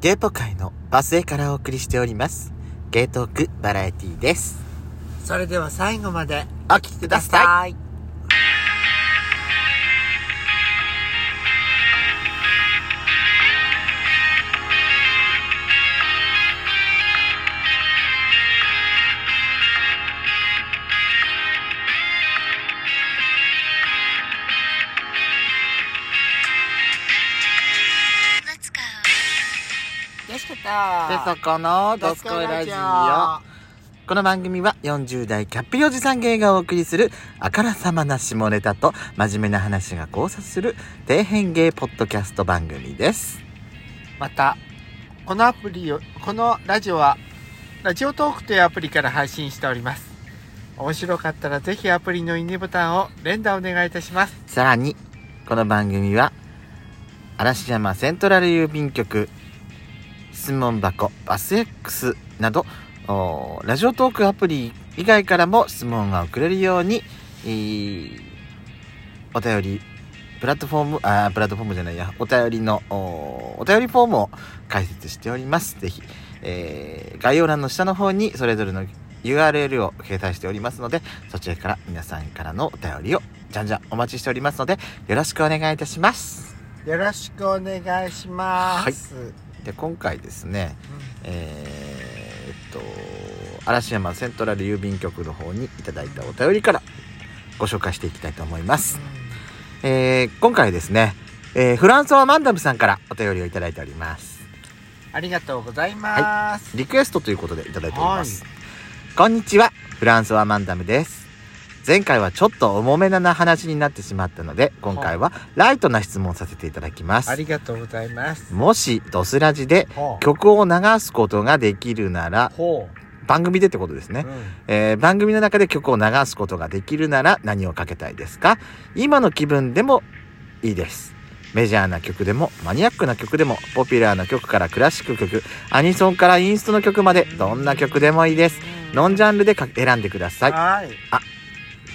ゲーポ界のバスへからお送りしております。ゲートークバラエティです。それでは最後までお聞きください。で、そこのドスコイラジオ。この番組は40代キャッピーおじさん芸がお送りするあからさまな下ネタと真面目な話が交差する底辺芸ポッドキャスト番組です。また、このアプリを、このラジオは、ラジオトークというアプリから配信しております。面白かったらぜひアプリのいいねボタンを連打お願いいたします。さらに、この番組は嵐山セントラル郵便局、質問箱、バス X など、おラジオトークアプリ以外からも質問が送れるように、えーお便り、プラットフォーム、あープラットフォームじゃないや、お便りの、おお便りフォームを開設しております。ぜひ、えー概要欄の下の方にそれぞれの URL を掲載しておりますので、そちらから皆さんからのお便りをじゃんじゃんお待ちしておりますので、よろしくお願いいたします。よろしくお願いします。で、今回ですね、えーっと、嵐山セントラル郵便局の方にいただいたお便りからご紹介していきたいと思います。えー今回ですね、えーフランソワ・マンダムさんからお便りをいただいております。ありがとうございます。リクエストということでいただいております。こんにちは、フランソワ・マンダムです。前回はちょっと重めな話になってしまったので、今回はライトな質問させていただきます。ありがとうございます。もしドスラジで。曲を流すことができるなら、ほ番組でってことですう。ね。うんえー番組の中で曲を流すことができるなら何をかけたいですか？今の気分でもいいです。メジャーな曲でもマニアックな曲でもポピュラーな曲からクラシック曲、アニソンからインストの曲までどんな曲でもいいです。ノンジャンルでか選んでください。はい。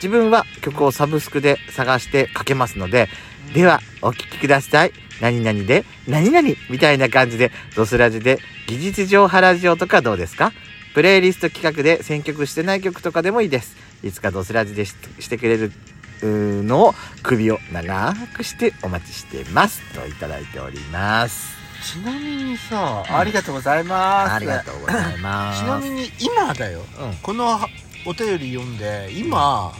自分は曲をサブスクで探してかけますので、ではお聴きください。何々で何々みたいな感じでドスラジで技術上ハラジオとかどうですか？プレイリスト企画で選曲してない曲とかでもいいです。いつかドスラジでししてくれるのを首を長くしてお待ちしてます。といただいております。ちなみにさ、うんありがとうございます。ありがとうございます。ちなみに今だよ。うん。うん。このお便り読んで、今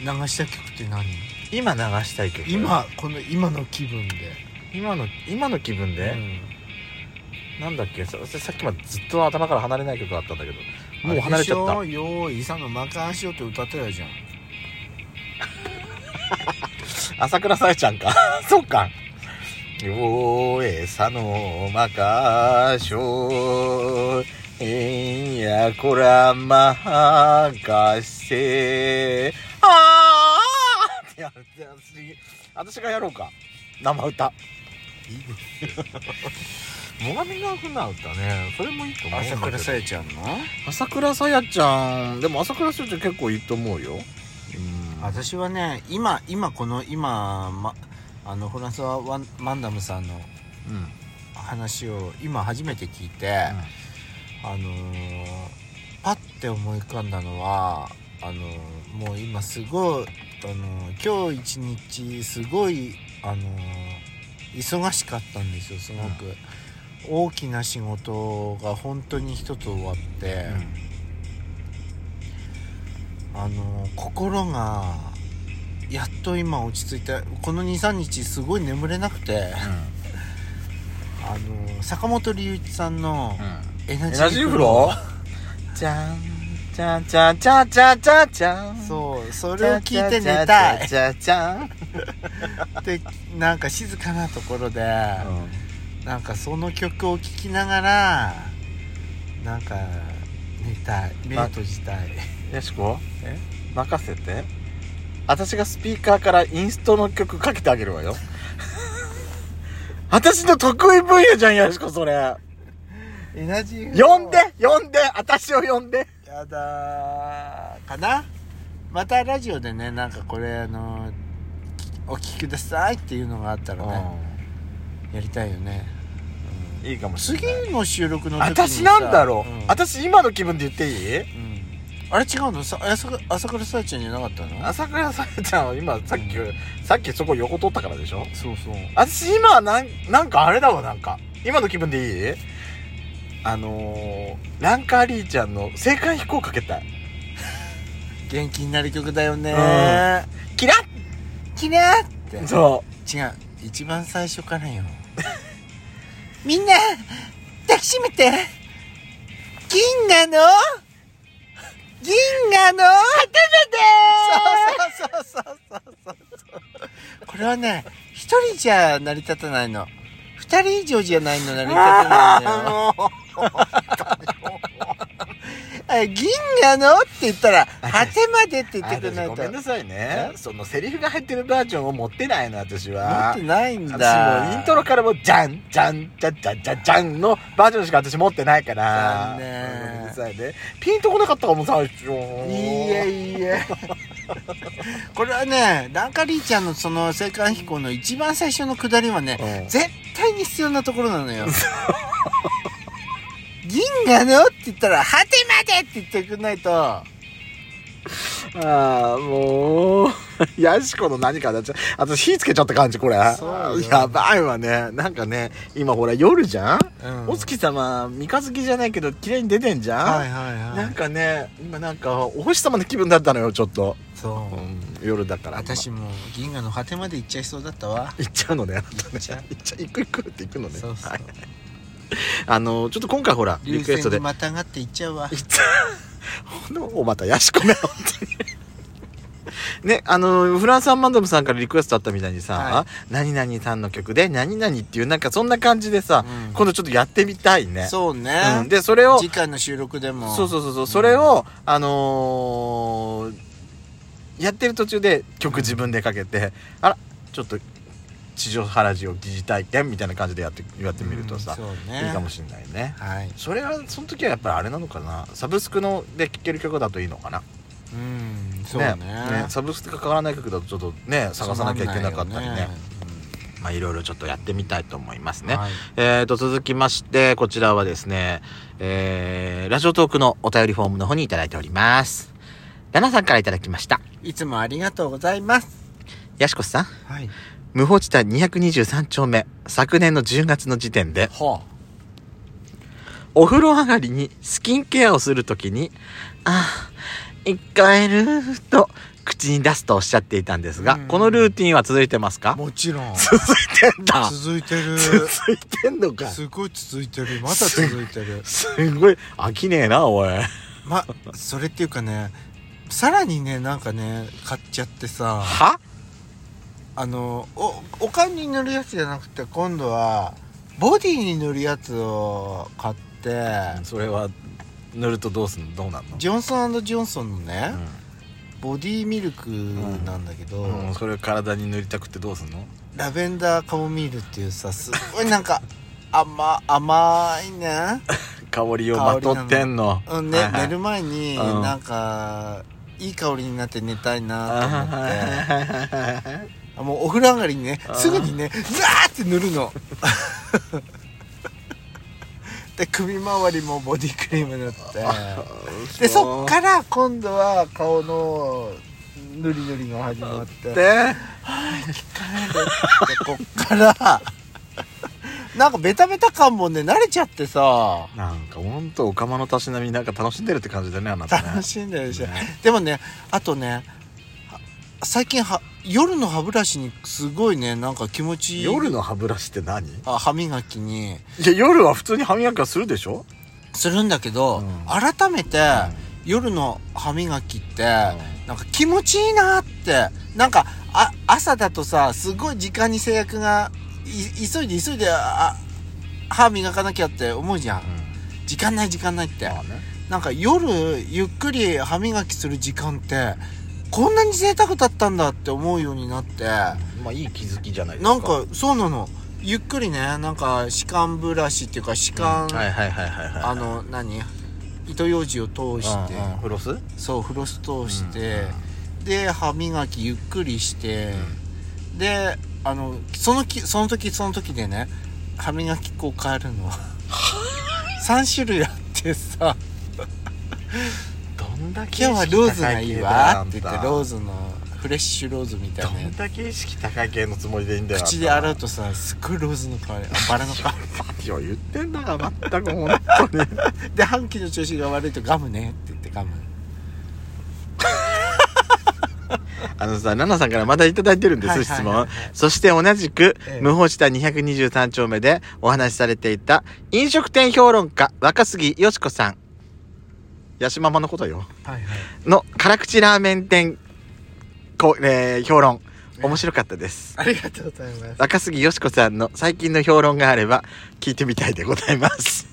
流した曲って何？今流したい曲。今、この今の気分で。今の、今の気分で、うん。なんだっけ？ささっきまでずっと頭から離れない曲があったんだけど。もう離れちゃった。よーい、イサのマカンしようって歌ったやじゃん。朝倉さえちゃんか。そうか。よえさのまかしょえんやこらまかせあーってやるって私私がやろうか。生歌。いいです。最上が船歌ねそれもいいと思う朝倉さやちゃんの？朝倉さやちゃん。でも朝倉さやちゃん結構いいと思うよ。うん。私はね、今、今この、今、ま、あの、フランスはワンマンダムさんのうん。話を今初めて聞いて、あのーパッて思い浮かんだのはあのーもう今すごい、あのー今日一日すごい、あのー忙しかったんですよすごく、大きな仕事が本当に一つ終わって、あのー心がやっと今落ち着いてこの23日すごい眠れなくて、あのー坂本龍一さんのエナジーフロー。じゃんじゃんじゃんじゃんじゃんじゃんじゃん。そうそれを聞いて寝たい。じゃんじゃん。でなんか静かなところで、なんかその曲を聴きながらなんか寝たい。目閉じたい。よしこ？え？任せて。私がスピーカーからインストの曲かけてあげるわよ。私の得意分野じゃんよしこそれエナジー呼んで呼んで私を呼んで。やだー。かな？またラジオでねなんかこれあのお聴きくださいっていうのがあったらね、やりたいよね、いいいかもしれ次ない。の収録の時にさ。私なんだろう、ん。私今の気分で言っていい？うん。あれ違うの？さ朝倉朝倉さやちゃんじゃなかったの？朝倉さやちゃんは今さっき、さっきそこ横取ったからでしょ？そうそう。私今はなんなんかあれだわなんか。今の気分でいい？あのー、ランカーリーちゃんの青函飛行かけた。い元気になる曲だよね。キラキラーって。ッそ違う一番最初からよ。みんな抱きしめて。銀河の？銀河の？そうそうそうそうそうそう。これはね一人じゃ成り立たないの。二人以上じゃないの成り立たないのよ 銀河の？って言ったら果てまでってう言ってくれないと。私ごめんなさいね。そのセリフが入ってるバージョンを持ってないの私持はってないん私だもうイントロからもうじゃんじゃんじゃんじゃんじゃんじゃんのバージョンしか私持ってないから。残念。ごめんなさいね。ピンとこなかったかも最初。いいえいいえ。これはねランカリーちゃんのその青函飛行の一番最初の下りはね、うん。絶対に必要なところなのよ 銀河の？って言ったら果てまでって言ってくんないと。ああもうヤシコの何かだっちゃあと火つけちゃった感じこれ。そうよ。やばいわね。なんかね今ほら夜じゃん、うん。お月様三日月じゃないけど綺麗に出てんじゃん、はいはいはい。なんかね今なんかお星様の気分だったのよちょっと、そう。う、ん、夜だから。私今も銀河の果てまで行っちゃいそうだったわ。行っちゃうのねあなたね。行っちゃう。行っちゃ行く行くって行くのね。そうそう、はいあのちょっと今回ほらリ流クエストで。またがって行っちゃうわ。行っちゃうおまたヤシコめ本当にね、あの、フランスアンマンドムさんからリクエストあったみたいにさ、は何々さんの曲で、何々っていう、なんかそんな感じでさ、うん。今度ちょっとやってみたいね。そうね、うん。で、それを、次回の収録でも。そうそうそうそう、それを、あのーやってる途中で曲自分でかけて、あら、ちょっと、地上原地を疑似体験みたいな感じでやって、やってみるとさ、うんね。いいかもしれないね。はい。それは、その時はやっぱりあれなのかな？サブスクので聴ける曲だといいのかな？うんそうね。サブスクが変わらない曲だとちょっとね探さなきゃいけなかったりね。まあいろいろちょっとやってみたいと思いますね、はい。えーと続きましてこちらはですねえー、ラジオトークのお便りフォームの方にいただいております。ラナさんからいただきました。いつもありがとうございます。ヤシコさん。はい無法地帯223丁目昨年の10月の時点で。はお風呂上がりにスキンケアをするときに、ああ、一回ると口に出すとおっしゃっていたんですが、うん。このルーティンは続いてますか？もちろん。続いてんだ。続いてる。続いてんのか。すごい続いてる。まだ続いてる。すごい。飽きねえなおい。まそれっていうかねさらにねなんかね買っちゃってさ。は？あのおおかんに塗るやつじゃなくて今度はボディに塗るやつを買ってそれは塗るとどうすんの？どうなんの？ジョンソンジョンソンのね、うボディミルクなんだけど、ん、うん、それ体に塗りたくてどうすんの？ラベンダーカモミールっていうさすごいなんか 甘甘いね。香りをまとってんの。うんね、はいはい。寝る前にうん。なんかいい香りになって寝たいなと思って。あもうお風呂上がりにねすぐにねザーって塗るの。で首周りもボディクリーム塗って。でそっから今度は顔の塗り塗りが始まって。ででこっからなんかベタベタ感もね慣れちゃってさ。なんかほんとお釜のたしなみなんか楽しんでるって感じだねあなたね。楽しんでるでし。ょ、ねでもねあとねは最近は夜の歯ブラシにすごいねなんか気持ちいい。夜の歯ブラシって何？いあ歯磨きに。や夜は普通に歯磨きはするでしょ？するんだけど、うん。改めて、夜の歯磨きって、なんか気持ちいいなって。なんかあ朝だとさすごい時間に制約がい急いで急いであ歯磨かなきゃって思うじゃん。時間ない時間ないって。まあね。なんか夜ゆっくり歯磨きする時間ってこんなに贅沢だったんだって思うようになって。まあいい気づきじゃないですか。なんかそうなの。ゆっくりねなんか歯間ブラシっていうか歯間、はいはいはいはいはいあの何？糸ようじを通して、うんうんフロス？そうフロス通して、で歯磨きゆっくりして、であのそのきその時その時でね歯磨き粉変わるの。3種類あってさ。どんだけ今日はローズがいいわ。って言ってローズズのフレッシュローズみたいどなやんだけ意識高い系のつもりでいいんだよつ口で洗うとさすっごいローズの香りあバラの香 いや言ってんだから全く本当に。り で歯茎の調子が悪いとガムね。って言ってガム。あのさ奈々さんからまだいただいてるんです、はいはいはいはい。質問。そして同じく、ええ。無法地帯223丁目でお話しされていた飲食店評論家若杉よし子さんヤシママのことよ。はいはい。の辛口ラーメン店こ、えー評論。面白かったです。ありがとうございます。若杉よし子さんの最近の評論があれば聞いてみたいでございます。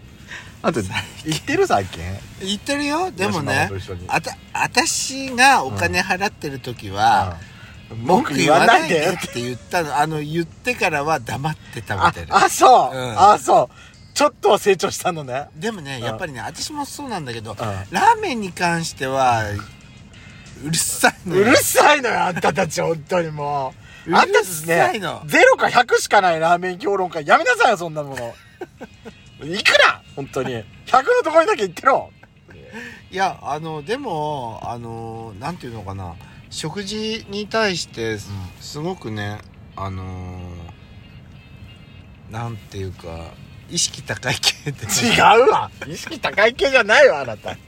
あと言ってる最近？言ってるよ。でもねあた私がお金払ってる時は、文句文句言言わないで。でって言ったのあの言ってからは黙って食あべてる。あそう、うん。あそうちょっとは成長したのね。でもねやっぱりね私もそうなんだけどうラーメンに関してはうるさいのよ。うるさいのよあんたたち本当にもう。うるさいの。あんたたちね0か100しかないラーメン評論家やめなさいよそんなもの。いくら本当に。100のところにだけ言ってろ。いやあのでもあのなんていうのかな。食事に対してすすごくねあのなんていうか意識高い系で。違うわ。意識高い系じゃないわあなた。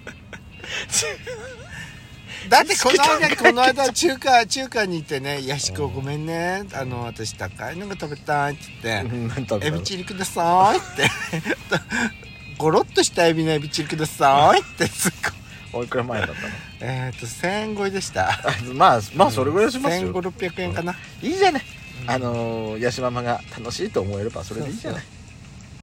だってこの間この間中華中華に行ってね「やしこごめんね。あの私高いのが食べたい」って言ってうん何食「べたの？エビチリください」って。ゴロッとしたエビのエビチリくださいってすっごい。おいくら前だったの？えっ、と1000円超えでした。あまあまあそれぐらいしますよ。1500円かな、いいじゃない。あのー、ヤシママが楽しいと思えればそれでいいじゃない